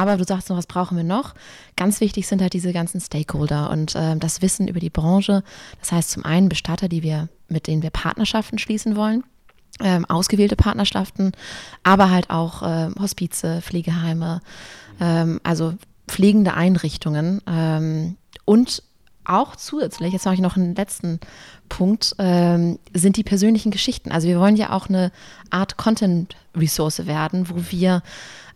aber du sagst noch, was brauchen wir noch? Ganz wichtig sind halt diese ganzen Stakeholder und äh, das Wissen über die Branche. Das heißt zum einen Bestatter, die wir, mit denen wir Partnerschaften schließen wollen. Ähm, ausgewählte Partnerschaften, aber halt auch äh, Hospize, Pflegeheime, ähm, also pflegende Einrichtungen ähm, und auch zusätzlich, jetzt mache ich noch einen letzten Punkt, ähm, sind die persönlichen Geschichten. Also wir wollen ja auch eine Art Content-Ressource werden, wo wir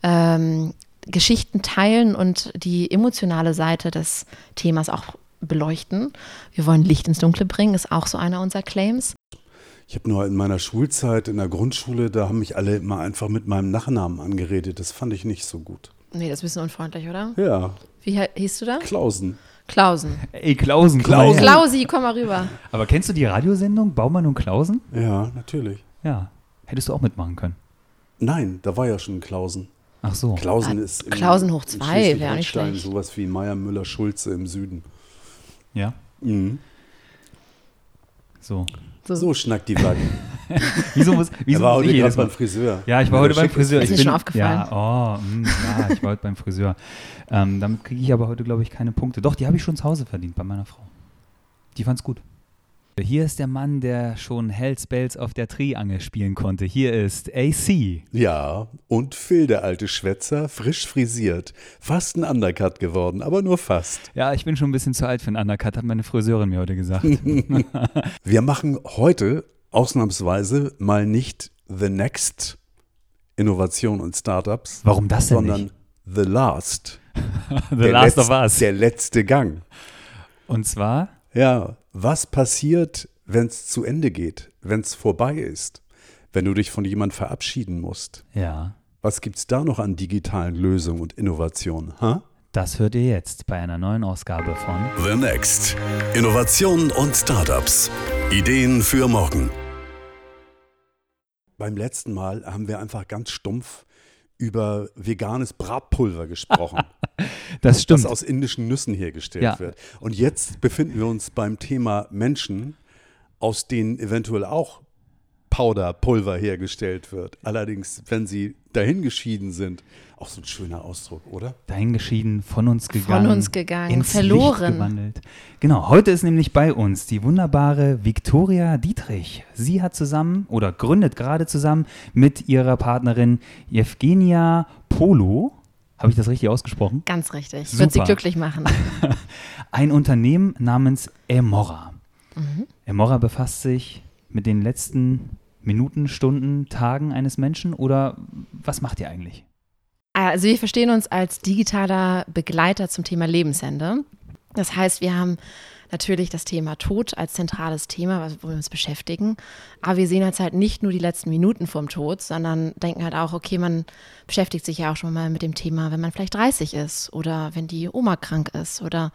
ähm, Geschichten teilen und die emotionale Seite des Themas auch beleuchten. Wir wollen Licht ins Dunkle bringen, ist auch so einer unserer Claims. Ich habe nur in meiner Schulzeit in der Grundschule, da haben mich alle immer einfach mit meinem Nachnamen angeredet. Das fand ich nicht so gut. Nee, das ist ein bisschen unfreundlich, oder? Ja. Wie hieß du da? Klausen. Klausen. Ey, Klausen, Klausen. Klausi, komm mal rüber. Aber kennst du die Radiosendung Baumann und Klausen? Ja, natürlich. Ja. Hättest du auch mitmachen können. Nein, da war ja schon Klausen. Ach so. Klausen Ah, ist im, Klausen hoch zwei, wäre nicht Schleswig-Holstein schlecht. sowas wie Meier Müller Schulze im Süden. Ja. Mhm. So. So schnackt die Wagen. Wieso muss, wieso war muss heute ich gerade jedes Mal? beim Friseur. Ja, ich war heute beim. Friseur. Ist ich dir schon aufgefallen? Ja, oh, mh, ja, ich war heute beim Friseur. Ähm, damit kriege ich aber heute, glaube ich, keine Punkte. Doch, die habe ich schon zu Hause verdient bei meiner Frau. Die fand's gut. Hier ist der Mann, der schon Hells Bells auf der Triangel spielen konnte. Hier ist AC. Ja, und Phil, der alte Schwätzer, frisch frisiert. Fast ein Undercut geworden, aber nur fast. Ja, ich bin schon ein bisschen zu alt für einen Undercut, hat meine Friseurin mir heute gesagt. Wir machen heute ausnahmsweise mal nicht The Next Innovation und Startups, Warum das denn sondern nicht? The Last. The Last of letz- Us. Der letzte Gang. Und zwar, Ja, was passiert, wenn es zu Ende geht, wenn es vorbei ist, wenn du dich von jemand verabschieden musst? ja, Was gibt es da noch an digitalen Lösungen und Innovationen? Ha? das hört ihr jetzt bei einer neuen Ausgabe von The Next. Innovationen und Startups. Ideen für morgen. Beim letzten Mal haben wir einfach ganz stumpf über veganes Bratpulver gesprochen, Das stimmt. das aus indischen Nüssen hergestellt Ja. wird. Und jetzt befinden wir uns beim Thema Menschen, aus denen eventuell auch Powderpulver hergestellt wird. Allerdings, wenn sie dahingeschieden sind, auch so ein schöner Ausdruck, oder? dahingeschieden, von uns gegangen. uns gegangen, ins verloren. Licht gewandelt. Genau, heute ist nämlich bei uns die wunderbare Viktoria Dietrich. Sie hat zusammen oder gründet gerade zusammen mit ihrer Partnerin Evgenia Polo, habe ich das richtig ausgesprochen? Ganz richtig. Super. Wird sie glücklich machen. Ein Unternehmen namens Emora. Mhm. Emora befasst sich mit den letzten Minuten, Stunden, Tagen eines Menschen oder was macht ihr eigentlich? Also wir verstehen uns als digitaler Begleiter zum Thema Lebensende. Das heißt, wir haben natürlich das Thema Tod als zentrales Thema, wo wir uns beschäftigen. Aber wir sehen jetzt halt nicht nur die letzten Minuten vorm Tod, sondern denken halt auch, okay, man beschäftigt sich ja auch schon mal mit dem Thema, wenn man vielleicht 30 ist oder wenn die Oma krank ist oder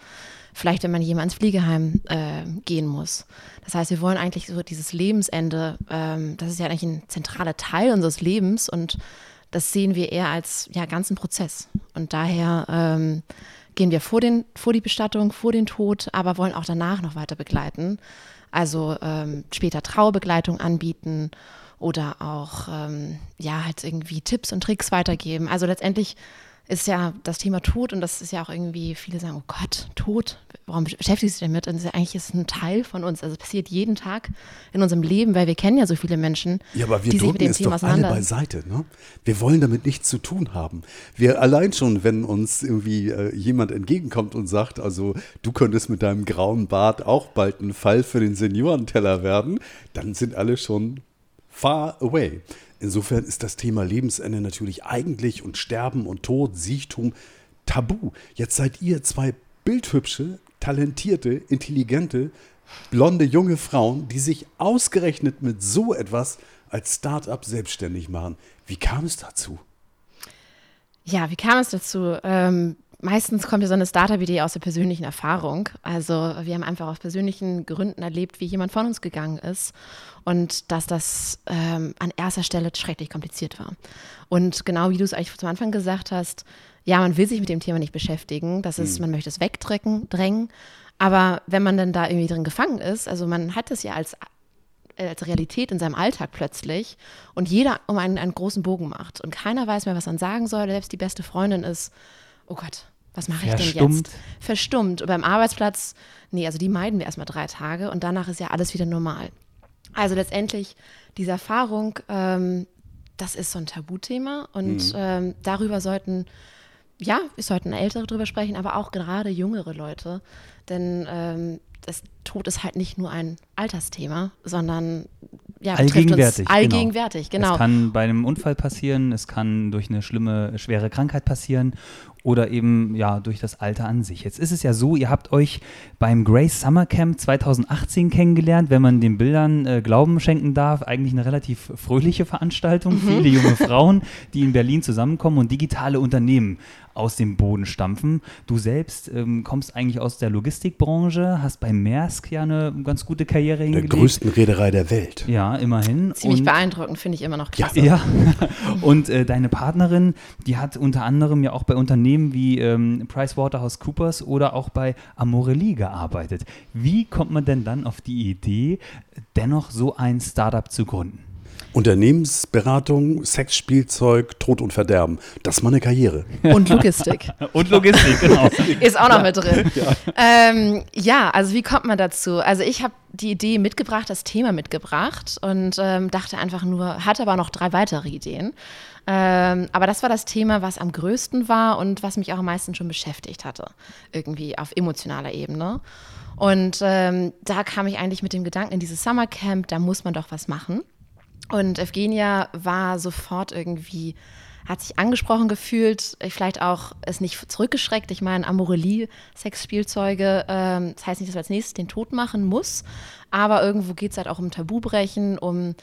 vielleicht, wenn man jemand ins Fliegeheim äh, gehen muss. Das heißt, wir wollen eigentlich so dieses Lebensende, ähm, das ist ja eigentlich ein zentraler Teil unseres Lebens und das sehen wir eher als ja, ganzen Prozess. Und daher ähm, gehen wir vor, den, vor die Bestattung, vor den Tod, aber wollen auch danach noch weiter begleiten. Also ähm, später Trauerbegleitung anbieten oder auch ähm, ja halt irgendwie Tipps und Tricks weitergeben. Also letztendlich ist ja das Thema Tod und das ist ja auch irgendwie, viele sagen, oh Gott, Tod, warum beschäftigst du dich damit? Und ja eigentlich ist es ein Teil von uns. Also es passiert jeden Tag in unserem Leben, weil wir kennen ja so viele Menschen, Ja, aber wir drücken es Thema doch alle beiseite. Ne? Wir wollen damit nichts zu tun haben. Wir allein schon, wenn uns irgendwie äh, jemand entgegenkommt und sagt, also du könntest mit deinem grauen Bart auch bald ein Fall für den Seniorenteller werden, dann sind alle schon far away. Insofern ist das Thema Lebensende natürlich eigentlich und Sterben und Tod, Siechtum tabu. Jetzt seid ihr zwei bildhübsche, talentierte, intelligente, blonde junge Frauen, die sich ausgerechnet mit so etwas als Start-up selbstständig machen. Wie kam es dazu? Ja, wie kam es dazu? Ähm, meistens kommt ja so eine Startup-Idee aus der persönlichen Erfahrung. Also wir haben einfach aus persönlichen Gründen erlebt, wie jemand von uns gegangen ist und dass das ähm, an erster Stelle schrecklich kompliziert war. Und genau wie du es eigentlich zum Anfang gesagt hast, ja, man will sich mit dem Thema nicht beschäftigen. Das ist, man möchte es wegdrängen, drängen. Aber wenn man dann da irgendwie drin gefangen ist, also man hat es ja als als Realität in seinem Alltag plötzlich und jeder um einen, einen großen Bogen macht und keiner weiß mehr, was man sagen soll, selbst die beste Freundin ist oh Gott, was mache ich denn jetzt? Verstummt. Und beim Arbeitsplatz, nee, also die meiden wir erstmal drei Tage und danach ist ja alles wieder normal. Also letztendlich diese Erfahrung, ähm, das ist so ein Tabuthema und ähm, darüber sollten, ja, wir sollten Ältere drüber sprechen, aber auch gerade jüngere Leute, denn ähm, das Tod ist halt nicht nur ein Altersthema, sondern ja, Allgegenwärtig. Uns allgegenwärtig, genau. Es kann bei einem Unfall passieren, es kann durch eine schlimme, schwere Krankheit passieren oder eben ja durch das Alter an sich. Jetzt ist es ja so, ihr habt euch beim Grace Summer Camp 2018 kennengelernt, wenn man den Bildern äh, Glauben schenken darf, eigentlich eine relativ fröhliche Veranstaltung. Viele junge Frauen, die in Berlin zusammenkommen und digitale Unternehmen aus dem Boden stampfen. Du selbst ähm, kommst eigentlich aus der Logistikbranche, hast bei Maersk ja eine ganz gute Karriere Der hingelegt. größten Reederei der Welt. Ja, immerhin. Ziemlich Und- beeindruckend, finde ich immer noch klasse. ja, und äh, deine Partnerin, die hat unter anderem ja auch bei Unternehmen wie ähm, PricewaterhouseCoopers oder auch bei Amorelie gearbeitet. Wie kommt man denn dann auf die Idee, dennoch so ein Startup zu gründen? Unternehmensberatung, Sexspielzeug, Tod und Verderben. Das ist meine Karriere. Und Logistik. Und Logistik, genau. Ist auch noch mit drin. Ja. Ähm, ja, also wie kommt man dazu? Also ich habe die Idee mitgebracht, das Thema mitgebracht und ähm, dachte einfach nur, hatte aber noch drei weitere Ideen. Ähm, aber das war das Thema, was am größten war und was mich auch am meisten schon beschäftigt hatte, irgendwie auf emotionaler Ebene. Und ähm, da kam ich eigentlich mit dem Gedanken in dieses Summercamp, da muss man doch was machen. Und Evgenia war sofort irgendwie, hat sich angesprochen gefühlt, vielleicht auch es nicht zurückgeschreckt. Ich meine, Amorelie, Sexspielzeuge, ähm, das heißt nicht, dass man als nächstes den Tod machen muss, aber irgendwo geht es halt auch um Tabubrechen, um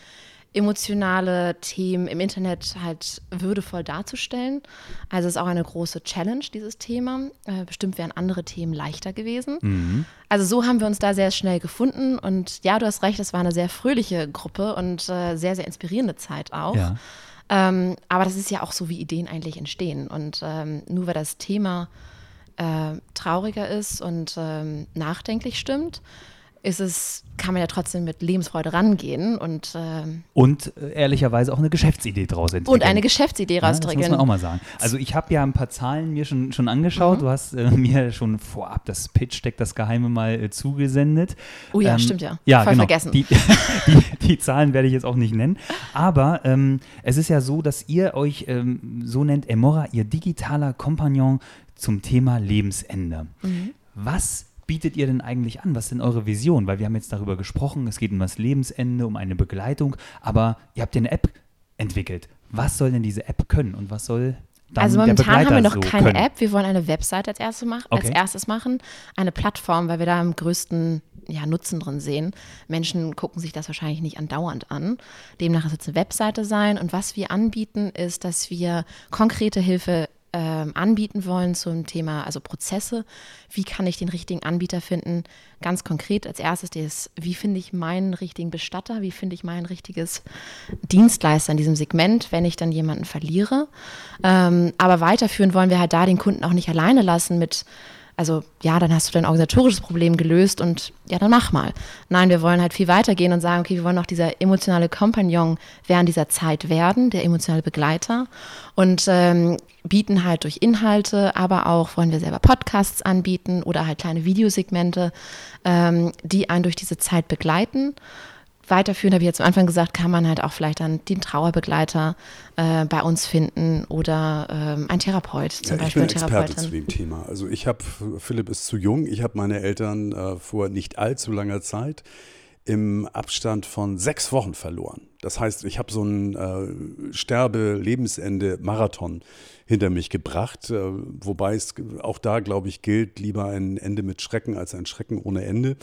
emotionale Themen im Internet halt würdevoll darzustellen. Also es ist auch eine große Challenge, dieses Thema. Äh, bestimmt wären andere Themen leichter gewesen. Also so haben wir uns da sehr schnell gefunden und ja, du hast recht, es war eine sehr fröhliche Gruppe und äh, sehr, sehr inspirierende Zeit auch. Ja. Ähm, aber das ist ja auch so, wie Ideen eigentlich entstehen. Und ähm, nur weil das Thema äh, trauriger ist und ähm, nachdenklich stimmt, ist es, kann man ja trotzdem mit Lebensfreude rangehen und, ähm, Und äh, ehrlicherweise auch eine Geschäftsidee draus entwickeln. und eine Geschäftsidee Ja, das muss man auch mal sagen. Also ich habe ja ein paar Zahlen mir schon, schon angeschaut. Du hast äh, mir schon vorab das Pitch Deck, das Geheime mal äh, zugesendet. Oh ja, stimmt ja. Ja, Voll genau. vergessen. Die, die, die Zahlen werde ich jetzt auch nicht nennen. Aber ähm, es ist ja so, dass ihr euch ähm, so nennt, Emora, ihr digitaler Kompagnon zum Thema Lebensende. Mhm. Was bietet ihr denn eigentlich an? Was ist denn eure Vision? Weil wir haben jetzt darüber gesprochen, es geht um das Lebensende, um eine Begleitung, aber ihr habt ja eine App entwickelt. Was soll denn diese App können und was soll dann also momentan haben wir noch so keine können? App. Wir wollen eine Website als, erste mach, als Okay. erstes machen, eine Plattform, weil wir da am größten ja, Nutzen drin sehen. Menschen gucken sich das wahrscheinlich nicht andauernd an. Demnach wird es eine Webseite sein. Und was wir anbieten, ist, dass wir konkrete Hilfe ähm, anbieten wollen zum Thema, also Prozesse. Wie kann ich den richtigen Anbieter finden? Ganz konkret als erstes das, wie finde ich meinen richtigen Bestatter? Wie finde ich mein richtiges Dienstleister in diesem Segment, wenn ich dann jemanden verliere? Ähm, aber weiterführen wollen wir halt da den Kunden auch nicht alleine lassen mit also ja, dann hast du dein organisatorisches Problem gelöst und ja, dann mach mal. Nein, wir wollen halt viel weitergehen und sagen, okay, wir wollen auch dieser emotionale Kompagnon während dieser Zeit werden, der emotionale Begleiter und ähm, bieten halt durch Inhalte, aber auch wollen wir selber Podcasts anbieten oder halt kleine Videosegmente, ähm, die einen durch diese Zeit begleiten. Weiterführen, habe ich jetzt am Anfang gesagt, kann man halt auch vielleicht dann den Trauerbegleiter äh, bei uns finden oder ähm, ein Therapeut, zum Ja, ich Beispiel bin eine Experte zu dem Thema. Also ich habe, Philipp ist zu jung, ich habe meine Eltern äh, vor nicht allzu langer Zeit im Abstand von sechs Wochen verloren. Das heißt, ich habe so einen äh, Sterbe-Lebensende-Marathon hinter mich gebracht, äh, wobei es auch da, glaube ich, gilt, lieber ein Ende mit Schrecken als ein Schrecken ohne Ende.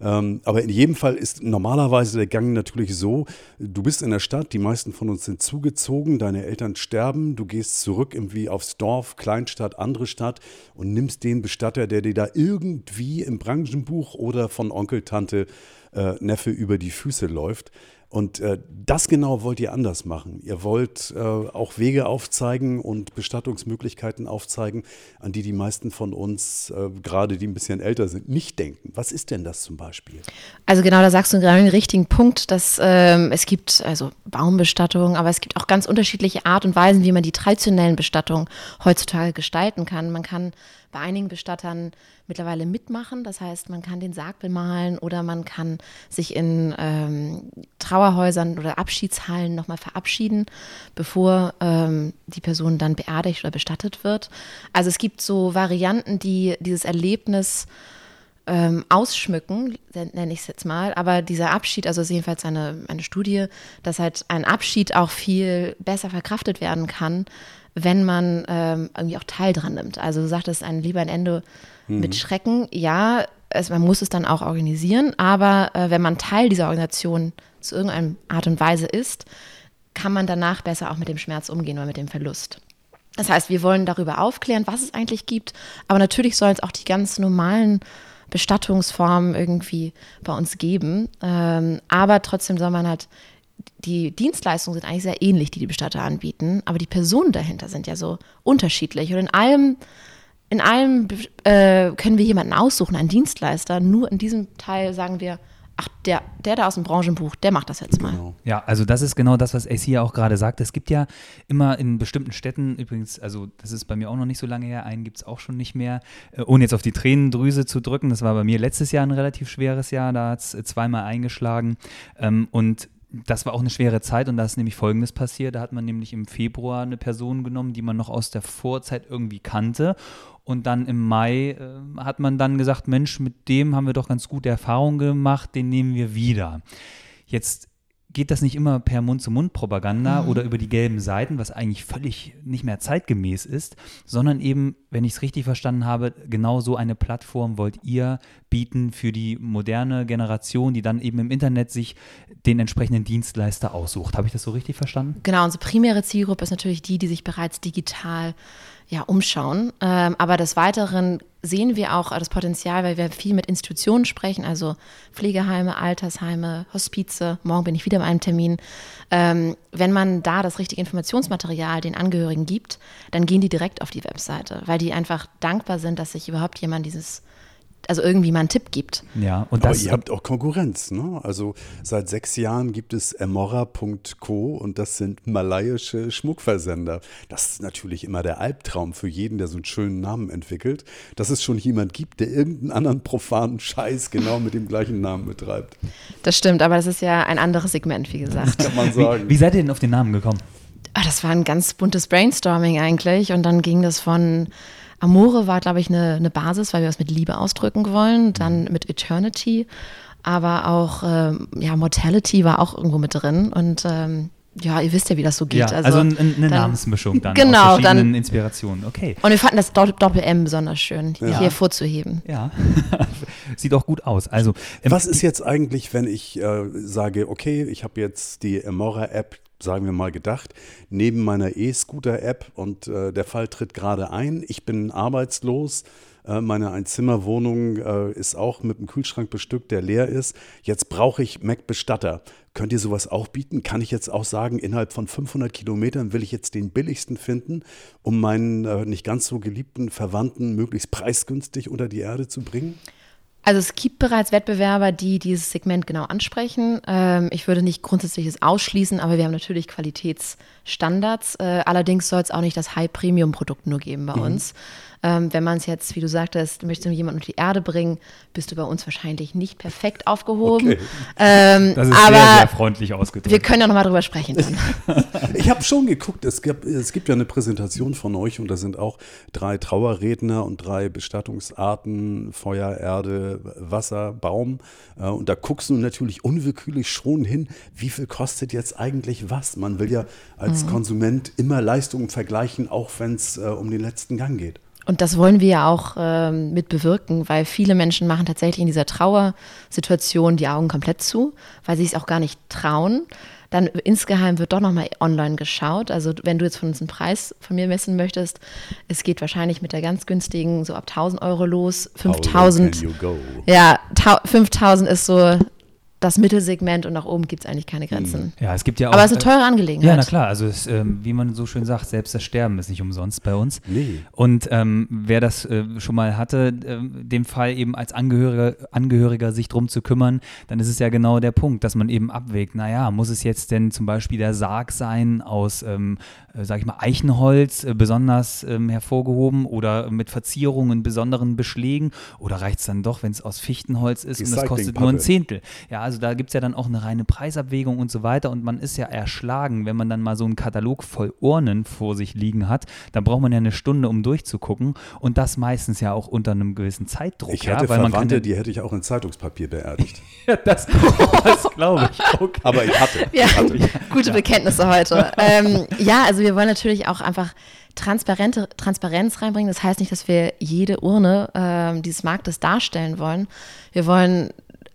Ähm, aber in jedem Fall ist normalerweise der Gang natürlich so, du bist in der Stadt, die meisten von uns sind zugezogen, deine Eltern sterben, du gehst zurück irgendwie aufs Dorf, Kleinstadt, andere Stadt und nimmst den Bestatter, der dir da irgendwie im Branchenbuch oder von Onkel, Tante, äh, Neffe über die Füße läuft. Und äh, das genau wollt ihr anders machen. Ihr wollt äh, auch Wege aufzeigen und Bestattungsmöglichkeiten aufzeigen, an die die meisten von uns, äh, gerade die ein bisschen älter sind, nicht denken. Was ist denn das zum Beispiel? Also genau, da sagst du gerade den richtigen Punkt, dass ähm, es gibt also Baumbestattung, aber es gibt auch ganz unterschiedliche Art und Weisen, wie man die traditionellen Bestattungen heutzutage gestalten kann. Man kann bei einigen Bestattern mittlerweile mitmachen. Das heißt, man kann den Sarg bemalen oder man kann sich in ähm, Trauerhäusern oder Abschiedshallen nochmal verabschieden, bevor ähm, die Person dann beerdigt oder bestattet wird. Also es gibt so Varianten, die dieses Erlebnis ähm, ausschmücken, nenne ich es jetzt mal. Aber dieser Abschied, also ist jedenfalls eine, eine Studie, dass halt ein Abschied auch viel besser verkraftet werden kann, wenn man ähm, irgendwie auch Teil dran nimmt. Also du sagtest, ein lieber ein Ende mhm. mit Schrecken. Ja, es, man muss es dann auch organisieren, aber äh, wenn man Teil dieser Organisation zu irgendeiner Art und Weise ist, kann man danach besser auch mit dem Schmerz umgehen oder mit dem Verlust. Das heißt, wir wollen darüber aufklären, was es eigentlich gibt, aber natürlich sollen es auch die ganz normalen Bestattungsformen irgendwie bei uns geben. Ähm, aber trotzdem soll man halt die Dienstleistungen sind eigentlich sehr ähnlich, die die Bestatter anbieten, aber die Personen dahinter sind ja so unterschiedlich. Und in allem, in allem äh, können wir jemanden aussuchen, einen Dienstleister. Nur in diesem Teil sagen wir, ach, der, der da aus dem Branchenbuch, der macht das jetzt mal. Genau. Ja, also das ist genau das, was Ace hier auch gerade sagt. Es gibt ja immer in bestimmten Städten, übrigens, also das ist bei mir auch noch nicht so lange her, einen gibt es auch schon nicht mehr, äh, ohne jetzt auf die Tränendrüse zu drücken. Das war bei mir letztes Jahr ein relativ schweres Jahr, da hat es zweimal eingeschlagen. Ähm, und das war auch eine schwere Zeit und da ist nämlich Folgendes passiert. Da hat man nämlich im Februar eine Person genommen, die man noch aus der Vorzeit irgendwie kannte. Und dann im Mai äh, hat man dann gesagt, Mensch, mit dem haben wir doch ganz gute Erfahrungen gemacht, den nehmen wir wieder. Jetzt geht das nicht immer per Mund-zu-Mund-Propaganda mhm. oder über die gelben Seiten, was eigentlich völlig nicht mehr zeitgemäß ist, sondern eben, wenn ich es richtig verstanden habe, genau so eine Plattform wollt ihr bieten für die moderne Generation, die dann eben im Internet sich den entsprechenden Dienstleister aussucht. Habe ich das so richtig verstanden? Genau, unsere primäre Zielgruppe ist natürlich die, die sich bereits digital ja, umschauen. Ähm, aber des Weiteren sehen wir auch das Potenzial, weil wir viel mit Institutionen sprechen, also Pflegeheime, Altersheime, Hospize. Morgen bin ich wieder bei einem Termin. Ähm, wenn man da das richtige Informationsmaterial den Angehörigen gibt, dann gehen die direkt auf die Webseite, weil die einfach dankbar sind, dass sich überhaupt jemand dieses also irgendwie mal einen Tipp gibt. Ja, und das, Aber ihr habt auch Konkurrenz, ne? Also seit sechs Jahren gibt es Emora.co und das sind malaiische Schmuckversender. Das ist natürlich immer der Albtraum für jeden, der so einen schönen Namen entwickelt, dass es schon jemand gibt, der irgendeinen anderen profanen Scheiß genau mit dem gleichen Namen betreibt. Das stimmt, aber das ist ja ein anderes Segment, wie gesagt. Das kann man sagen. Wie, wie seid ihr denn auf den Namen gekommen? Ah, das war ein ganz buntes Brainstorming eigentlich und dann ging das von Amore war, glaube ich, eine, eine Basis, weil wir was mit Liebe ausdrücken wollen. Dann mhm. mit Eternity, aber auch ähm, ja, Mortality war auch irgendwo mit drin. Und ähm, ja, ihr wisst ja, wie das so geht. Ja, also, also eine, eine dann, Namensmischung dann genau, aus verschiedenen dann, Inspirationen. Okay. Und wir fanden das Doppel-M besonders schön, ja. hier vorzuheben. Ja, sieht auch gut aus. Also, Was ist jetzt eigentlich, wenn ich äh, sage, okay, ich habe jetzt die Emora-App sagen wir mal, gedacht, neben meiner E-Scooter-App und äh, der Fall tritt gerade ein. Ich bin arbeitslos. Äh, meine Einzimmerwohnung äh, ist auch mit einem Kühlschrank bestückt, der leer ist. Jetzt brauche ich Mac-Bestatter. Könnt ihr sowas auch bieten? Kann ich jetzt auch sagen, innerhalb von 500 Kilometern will ich jetzt den billigsten finden, um meinen äh, nicht ganz so geliebten Verwandten möglichst preisgünstig unter die Erde zu bringen? Also es gibt bereits Wettbewerber, die dieses Segment genau ansprechen. Ähm, ich würde nicht grundsätzliches ausschließen, aber wir haben natürlich Qualitätsstandards. Äh, allerdings soll es auch nicht das High-Premium-Produkt nur geben bei mhm. uns. Ähm, wenn man es jetzt, wie du sagtest, möchtest du jemanden unter die Erde bringen, bist du bei uns wahrscheinlich nicht perfekt aufgehoben. Okay. Ähm, das ist aber sehr, sehr freundlich ausgedrückt. Wir können ja nochmal drüber sprechen. ich habe schon geguckt, es gibt, es gibt ja eine Präsentation von euch und da sind auch drei Trauerredner und drei Bestattungsarten, Feuer, Erde, Wasser, Baum. Äh, und da guckst du natürlich unwillkürlich schon hin, wie viel kostet jetzt eigentlich was. Man will ja als mhm. Konsument immer Leistungen vergleichen, auch wenn es äh, um den letzten Gang geht. Und das wollen wir ja auch ähm, mit bewirken, weil viele Menschen machen tatsächlich in dieser Trauersituation die Augen komplett zu, weil sie es auch gar nicht trauen. Dann insgeheim wird doch nochmal online geschaut. Also wenn du jetzt von uns einen Preis von mir messen möchtest, es geht wahrscheinlich mit der ganz günstigen so ab 1000 Euro los. 5000. Ja, 5000 ist so das Mittelsegment und nach oben gibt es eigentlich keine Grenzen. Ja, es gibt ja auch. Aber es ist eine äh, teure Angelegenheit. Ja, na klar. Also, es, ähm, wie man so schön sagt, selbst das Sterben ist nicht umsonst bei uns. Nee. Und ähm, wer das äh, schon mal hatte, ähm, dem Fall eben als Angehöriger, Angehöriger sich drum zu kümmern, dann ist es ja genau der Punkt, dass man eben abwägt, naja, muss es jetzt denn zum Beispiel der Sarg sein aus, ähm, äh, sag ich mal, Eichenholz, äh, besonders ähm, hervorgehoben oder mit Verzierungen, besonderen Beschlägen oder reicht es dann doch, wenn es aus Fichtenholz ist und das kostet nur ein. Zehntel? Ja, also da gibt es ja dann auch eine reine Preisabwägung und so weiter und man ist ja erschlagen, wenn man dann mal so einen Katalog voll Urnen vor sich liegen hat, dann braucht man ja eine Stunde, um durchzugucken und das meistens ja auch unter einem gewissen Zeitdruck. Ich ja, hatte weil man kann Verwandte, ja, die hätte ich auch in Zeitungspapier beerdigt. das, das glaube ich auch. Aber ich hatte. Ja, Ich hatte. gute Bekenntnisse heute. ähm, ja, also wir wollen natürlich auch einfach transparente Transparenz reinbringen. Das heißt nicht, dass wir jede Urne ähm, dieses Marktes darstellen wollen. Wir wollen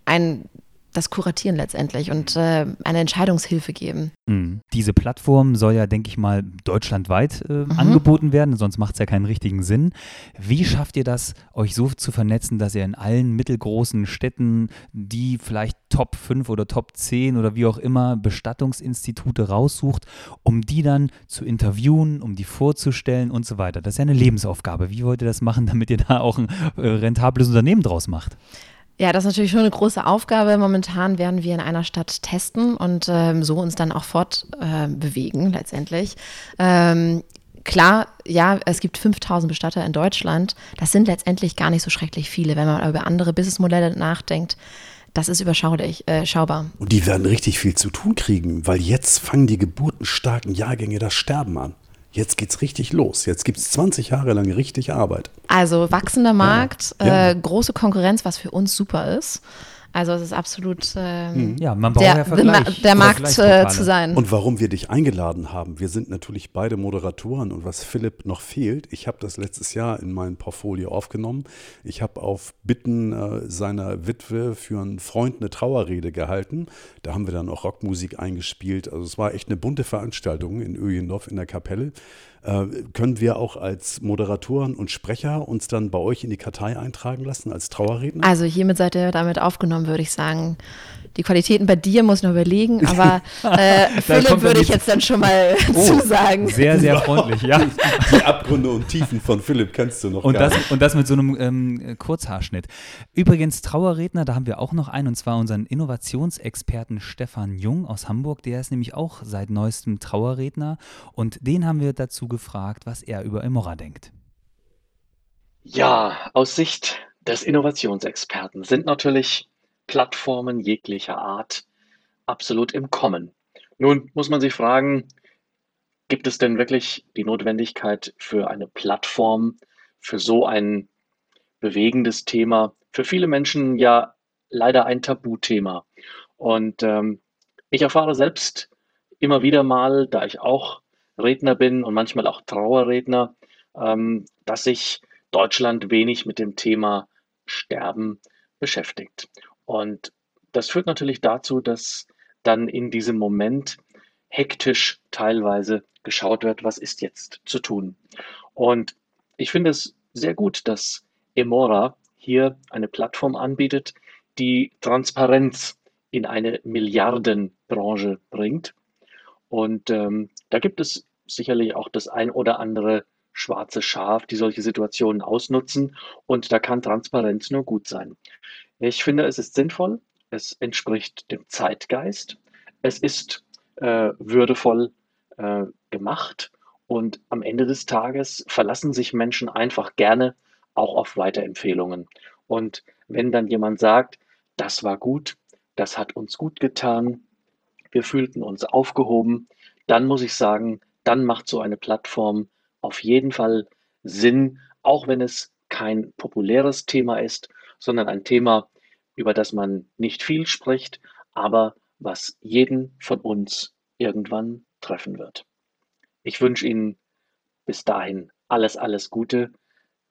ein, das kuratieren letztendlich und äh, eine Entscheidungshilfe geben. Mhm. Diese Plattform soll ja, denke ich mal, deutschlandweit äh, angeboten werden, sonst macht es ja keinen richtigen Sinn. Wie schafft ihr das, euch so zu vernetzen, dass ihr in allen mittelgroßen Städten die vielleicht Top 5 oder Top 10 oder wie auch immer Bestattungsinstitute raussucht, um die dann zu interviewen, um die vorzustellen und so weiter? Das ist ja eine Lebensaufgabe. Wie wollt ihr das machen, damit ihr da auch ein äh, rentables Unternehmen draus macht? Ja, das ist natürlich schon eine große Aufgabe. Momentan werden wir in einer Stadt testen und ähm, so uns dann auch fortbewegen äh, bewegen letztendlich. Ähm, klar, ja, es gibt 5000 Bestatter in Deutschland. Das sind letztendlich gar nicht so schrecklich viele, wenn man über andere Businessmodelle nachdenkt. Das ist überschaulich, äh, schaubar. Und die werden richtig viel zu tun kriegen, weil jetzt fangen die geburtenstarken Jahrgänge das Sterben an. Jetzt geht's richtig los. Jetzt gibt's 20 Jahre lang richtig Arbeit. Also wachsender Markt, Ja. Äh, große Konkurrenz, was für uns super ist. Also es ist absolut ähm, Ja, man braucht der, ja Vergleich, der Markt äh, zu sein. Und warum wir dich eingeladen haben, wir sind natürlich beide Moderatoren und was Philipp noch fehlt, ich habe das letztes Jahr in mein Portfolio aufgenommen. Ich habe auf Bitten äh, seiner Witwe für einen Freund eine Trauerrede gehalten. Da haben wir dann auch Rockmusik eingespielt. Also es war echt eine bunte Veranstaltung in Öjendorf in der Kapelle. Äh, können wir auch als Moderatoren und Sprecher uns dann bei euch in die Kartei eintragen lassen als Trauerredner? Also hiermit seid ihr damit aufgenommen, würde ich sagen. Die Qualitäten bei dir muss ich noch überlegen, aber äh, Philipp würde ich jetzt dann schon mal zusagen. Sehr, sehr freundlich, ja. Die Abgründe und Tiefen von Philipp kennst du noch Und gar das, nicht. und das mit so einem ähm, Kurzhaarschnitt. Übrigens, Trauerredner, da haben wir auch noch einen, und zwar unseren Innovationsexperten Stefan Jung aus Hamburg. Der ist nämlich auch seit neuestem Trauerredner. Und den haben wir dazu gefragt, was er über Emora denkt. Ja, aus Sicht des Innovationsexperten sind natürlich Plattformen jeglicher Art absolut im Kommen. Nun muss man sich fragen, gibt es denn wirklich die Notwendigkeit für eine Plattform, für so ein bewegendes Thema, für viele Menschen ja leider ein Tabuthema. Und ähm, ich erfahre selbst immer wieder mal, da ich auch Redner bin und manchmal auch Trauerredner, ähm, dass sich Deutschland wenig mit dem Thema Sterben beschäftigt. Und das führt natürlich dazu, dass dann in diesem Moment hektisch teilweise geschaut wird, was ist jetzt zu tun. Und ich finde es sehr gut, dass Emora hier eine Plattform anbietet, die Transparenz in eine Milliardenbranche bringt. Und ähm, da gibt es sicherlich auch das ein oder andere schwarze Schaf, die solche Situationen ausnutzen. Und da kann Transparenz nur gut sein. Ich finde, es ist sinnvoll, es entspricht dem Zeitgeist, es ist äh, würdevoll äh, gemacht. Und am Ende des Tages verlassen sich Menschen einfach gerne auch auf Weiterempfehlungen. Und wenn dann jemand sagt, das war gut, das hat uns gut getan, wir fühlten uns aufgehoben, dann muss ich sagen, dann macht so eine Plattform auf jeden Fall Sinn, auch wenn es kein populäres Thema ist, sondern ein Thema, über das man nicht viel spricht, aber was jeden von uns irgendwann treffen wird. Ich wünsche Ihnen bis dahin alles, alles Gute,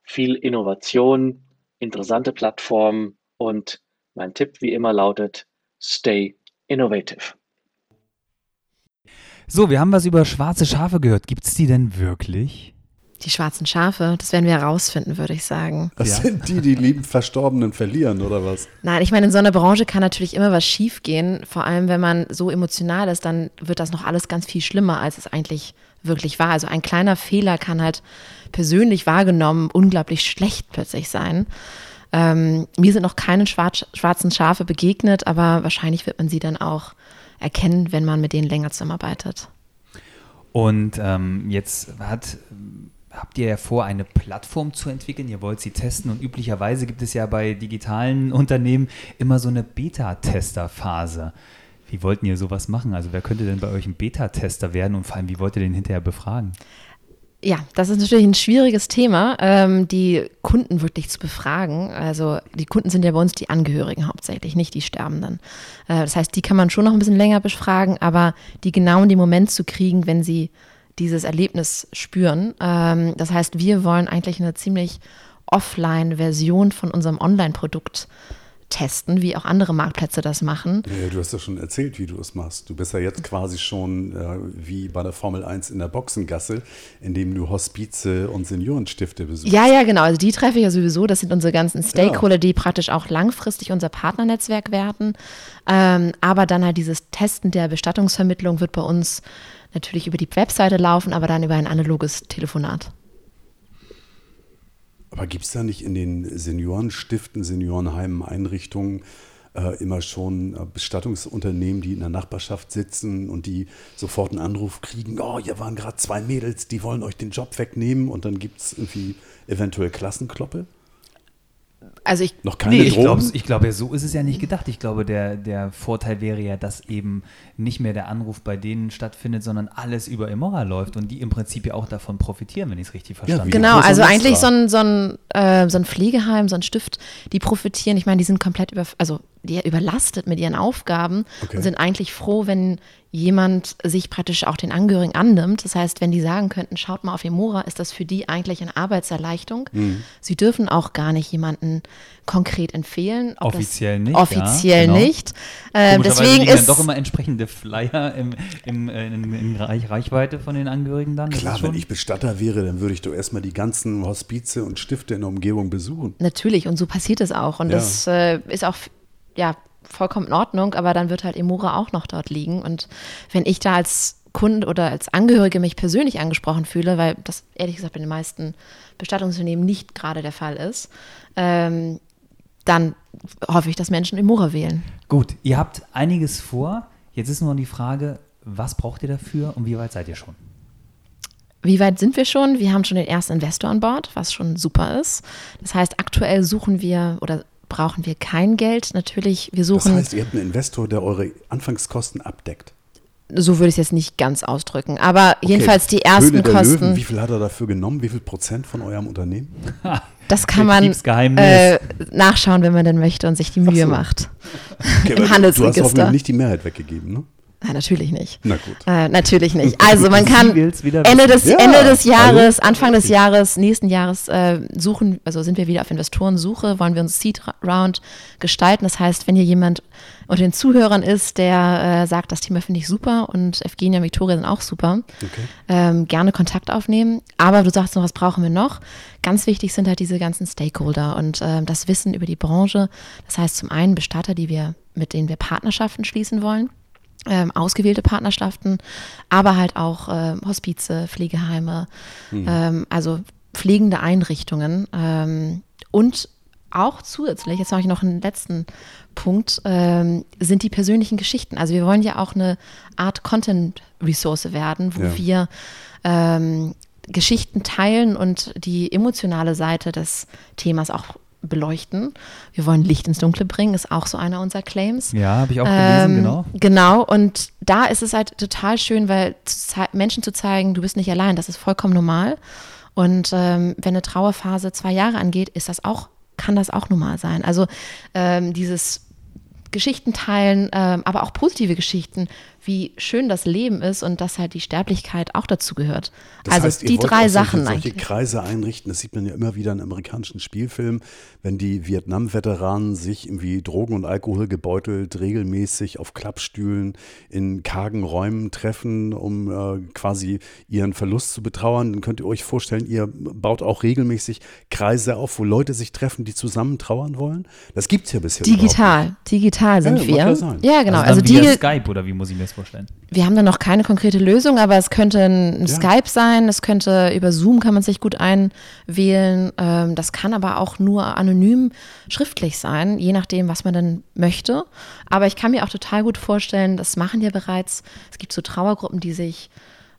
viel Innovation, interessante Plattformen und mein Tipp wie immer lautet, stay innovative. So, wir haben was über schwarze Schafe gehört. Gibt es die denn wirklich? Die schwarzen Schafe, das werden wir herausfinden, würde ich sagen. Das Ja. sind die, die lieben Verstorbenen verlieren, oder was? Nein, ich meine, in so einer Branche kann natürlich immer was schiefgehen. Vor allem, wenn man so emotional ist, dann wird das noch alles ganz viel schlimmer, als es eigentlich wirklich war. Also ein kleiner Fehler kann halt persönlich wahrgenommen unglaublich schlecht plötzlich sein. Ähm, mir sind noch keine schwarz, schwarzen Schafe begegnet, aber wahrscheinlich wird man sie dann auch erkennen, wenn man mit denen länger zusammenarbeitet. Und ähm, jetzt hat, habt ihr ja vor, eine Plattform zu entwickeln. Ihr wollt sie testen und üblicherweise gibt es ja bei digitalen Unternehmen immer so eine Beta-Tester-Phase. Wie wollten ihr sowas machen? Also wer könnte denn bei euch ein Beta-Tester werden und vor allem, wie wollt ihr den hinterher befragen? Ja, das ist natürlich ein schwieriges Thema, ähm, die Kunden wirklich zu befragen. Also die Kunden sind ja bei uns die Angehörigen hauptsächlich, nicht die Sterbenden. Äh, das heißt, die kann man schon noch ein bisschen länger befragen, aber die genau in den Moment zu kriegen, wenn sie dieses Erlebnis spüren. Ähm, das heißt, wir wollen eigentlich eine ziemlich Offline-Version von unserem Online-Produkt testen, wie auch andere Marktplätze das machen. Ja, du hast ja schon erzählt, wie du es machst. Du bist ja jetzt quasi schon äh, wie bei der Formel 1 in der Boxengasse, indem du Hospize und Seniorenstifte besuchst. Ja, ja, genau. Also die treffe ich ja sowieso. Das sind unsere ganzen Stakeholder, die praktisch auch langfristig unser Partnernetzwerk werden. Ähm, aber dann halt dieses Testen der Bestattungsvermittlung wird bei uns natürlich über die Webseite laufen, aber dann über ein analoges Telefonat. Aber gibt es da nicht in den Seniorenstiften, Seniorenheimen, Einrichtungen äh, immer schon äh, Bestattungsunternehmen, die in der Nachbarschaft sitzen und die sofort einen Anruf kriegen, oh, hier waren gerade zwei Mädels, die wollen euch den Job wegnehmen und dann gibt es irgendwie eventuell Klassenkloppe? Also ich, Noch keine Nee, ich glaube, glaube, so ist es ja nicht gedacht. Ich glaube, der, der Vorteil wäre ja, dass eben nicht mehr der Anruf bei denen stattfindet, sondern alles über Immora läuft und die im Prinzip ja auch davon profitieren, wenn ich es richtig verstanden habe. genau, also eigentlich so ein, so, ein, äh, so ein Pflegeheim, so ein Stift, die profitieren. Ich meine, die sind komplett über, also die überlastet mit ihren Aufgaben Okay. und sind eigentlich froh, wenn jemand sich praktisch auch den Angehörigen annimmt. Das heißt, wenn die sagen könnten, schaut mal auf Emora, ist das für die eigentlich eine Arbeitserleichterung. Mhm. Sie dürfen auch gar nicht jemanden konkret empfehlen. Offiziell nicht, Offiziell ja, genau. nicht. Äh, Komischerweise deswegen ist dann doch immer entsprechende Flyer im, im, äh, in, in Reich, Reichweite von den Angehörigen dann. Klar, wenn ich Bestatter wäre, dann würde ich doch erstmal die ganzen Hospize und Stifte in der Umgebung besuchen. Natürlich, und so passiert es auch. Und Ja. das äh, ist auch ja, vollkommen in Ordnung, aber dann wird halt Emora auch noch dort liegen. Und wenn ich da als Kunde oder als Angehörige mich persönlich angesprochen fühle, weil das ehrlich gesagt bei den meisten Bestattungsunternehmen nicht gerade der Fall ist, ähm, dann hoffe ich, dass Menschen Emora wählen. Gut, ihr habt einiges vor. Jetzt ist nur die Frage, was braucht ihr dafür und wie weit seid ihr schon? Wie weit sind wir schon? Wir haben schon den ersten Investor an Bord, was schon super ist. Das heißt, aktuell suchen wir oder brauchen wir kein Geld. Natürlich, wir Das suchen. heißt, ihr habt einen Investor, der eure Anfangskosten abdeckt. so würde ich es jetzt nicht ganz ausdrücken. Aber jedenfalls die Höhle ersten der Kosten, Löwen, wie viel hat er dafür genommen? Wie viel Prozent von eurem Unternehmen? das kann man äh, nachschauen, wenn man denn möchte und sich die Mühe so. macht. Okay, Im Du hast hoffentlich nicht die Mehrheit weggegeben, ne? Nein, natürlich nicht. Na gut. Äh, natürlich nicht. Also man kann Ende des, Ja, Ende des Jahres, hallo? Anfang des Jahres, nächsten Jahres äh, suchen, also sind wir wieder auf Investorensuche, wollen wir uns Seed Round gestalten. Das heißt, wenn hier jemand unter den Zuhörern ist, der äh, sagt, das Thema finde ich super und Evgenia und Victoria sind auch super, Okay. ähm, gerne Kontakt aufnehmen. Aber du sagst noch, was brauchen wir noch? Ganz wichtig sind halt diese ganzen Stakeholder und ähm, das Wissen über die Branche. Das heißt zum einen Bestatter, die wir, mit denen wir Partnerschaften schließen wollen. Ähm, ausgewählte Partnerschaften, aber halt auch ähm, Hospize, Pflegeheime, ähm, also pflegende Einrichtungen ähm, und auch zusätzlich, jetzt mache ich noch einen letzten Punkt, ähm, sind die persönlichen Geschichten. Also wir wollen ja auch eine Art Content-Ressource werden, wo Ja. wir ähm, Geschichten teilen und die emotionale Seite des Themas auch beleuchten. Wir wollen Licht ins Dunkle bringen, ist auch so einer unserer Claims. Ja, habe ich auch gelesen, Ähm, genau. Genau, und da ist es halt total schön, weil zu Menschen zu zeigen, du bist nicht allein, das ist vollkommen normal. Und ähm, wenn eine Trauerphase zwei Jahre angeht, ist das auch, kann das auch normal sein. Also ähm, dieses Geschichten teilen, ähm, aber auch positive Geschichten wie schön das Leben ist und dass halt die Sterblichkeit auch dazu gehört. Das also heißt, die drei auch Sachen solche, solche eigentlich. Kreise einrichten. Das sieht man ja immer wieder in amerikanischen Spielfilmen, wenn die Vietnam-Veteranen sich irgendwie Drogen und Alkohol gebeutelt regelmäßig auf Klappstühlen in kargen Räumen treffen, um äh, quasi ihren Verlust zu betrauern. Dann könnt ihr euch vorstellen, ihr baut auch regelmäßig Kreise auf, wo Leute sich treffen, die zusammen trauern wollen. Das gibt es ja bisher Digital, digital sind Ja, wir. ja sein. Ja, genau. Also, Also, via die, Skype oder wie muss ich mir das vorstellen? wir haben da noch keine konkrete Lösung, aber es könnte ein Ja. Skype sein, es könnte über Zoom kann man sich gut einwählen. Ähm, das kann aber auch nur anonym schriftlich sein, je nachdem, was man dann möchte. Aber ich kann mir auch total gut vorstellen, das machen ja bereits. Es gibt so Trauergruppen, die sich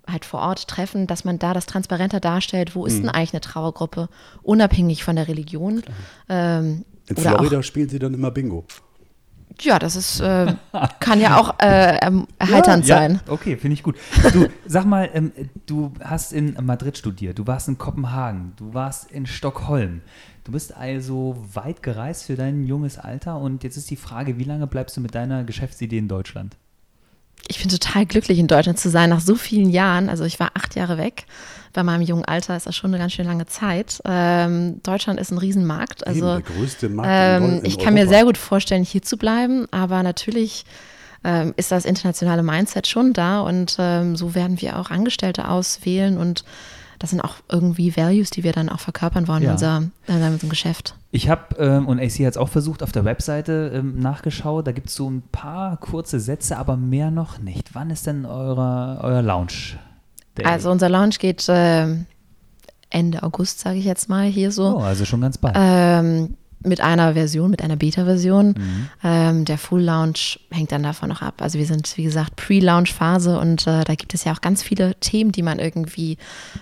halt vor Ort treffen, dass man da das transparenter darstellt, wo ist Mhm. denn eigentlich eine Trauergruppe, unabhängig von der Religion. Ähm, In oder auch Florida spielen sie dann immer Bingo. Ja, das ist, äh, kann ja auch äh, ähm, erheiternd sein. Ja, okay, finde ich gut. Du, sag mal, ähm, du hast in Madrid studiert, du warst in Kopenhagen, du warst in Stockholm. Du bist also weit gereist für dein junges Alter und jetzt ist die Frage, wie lange bleibst du mit deiner Geschäftsidee in Deutschland? Ich bin total glücklich, in Deutschland zu sein, nach so vielen Jahren. Also ich war acht Jahre weg. Bei meinem jungen Alter ist das schon eine ganz schön lange Zeit. Ähm, Deutschland ist ein Riesenmarkt. Also Eben, der größte Markt ähm, in ich kann mir Europa. sehr gut vorstellen, hier zu bleiben, aber natürlich ähm, ist das internationale Mindset schon da und ähm, so werden wir auch Angestellte auswählen und das sind auch irgendwie Values, die wir dann auch verkörpern wollen Ja. in, unser, in unserem Geschäft. Ich habe, ähm, und AC hat es auch versucht, auf der Webseite ähm, nachgeschaut, da gibt es so ein paar kurze Sätze, aber mehr noch nicht. Wann ist denn eure, euer Launch? Day? Also unser Launch geht ähm, Ende August, sage ich jetzt mal hier so. oh, also schon ganz bald. Ähm, mit einer Version, mit einer Beta-Version. Mhm. Ähm, der Full-Launch hängt dann davon noch ab. Also wir sind, wie gesagt, Pre-Launch-Phase und äh, da gibt es ja auch ganz viele Themen, die man irgendwie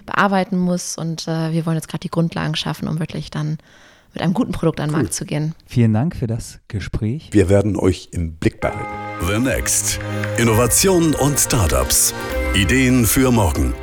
bearbeiten muss. Und äh, wir wollen jetzt gerade die Grundlagen schaffen, um wirklich dann mit einem guten Produkt an den Markt zu gehen. Vielen Dank für das Gespräch. Wir werden euch im Blick behalten. The Next. Innovationen und Startups. Ideen für morgen.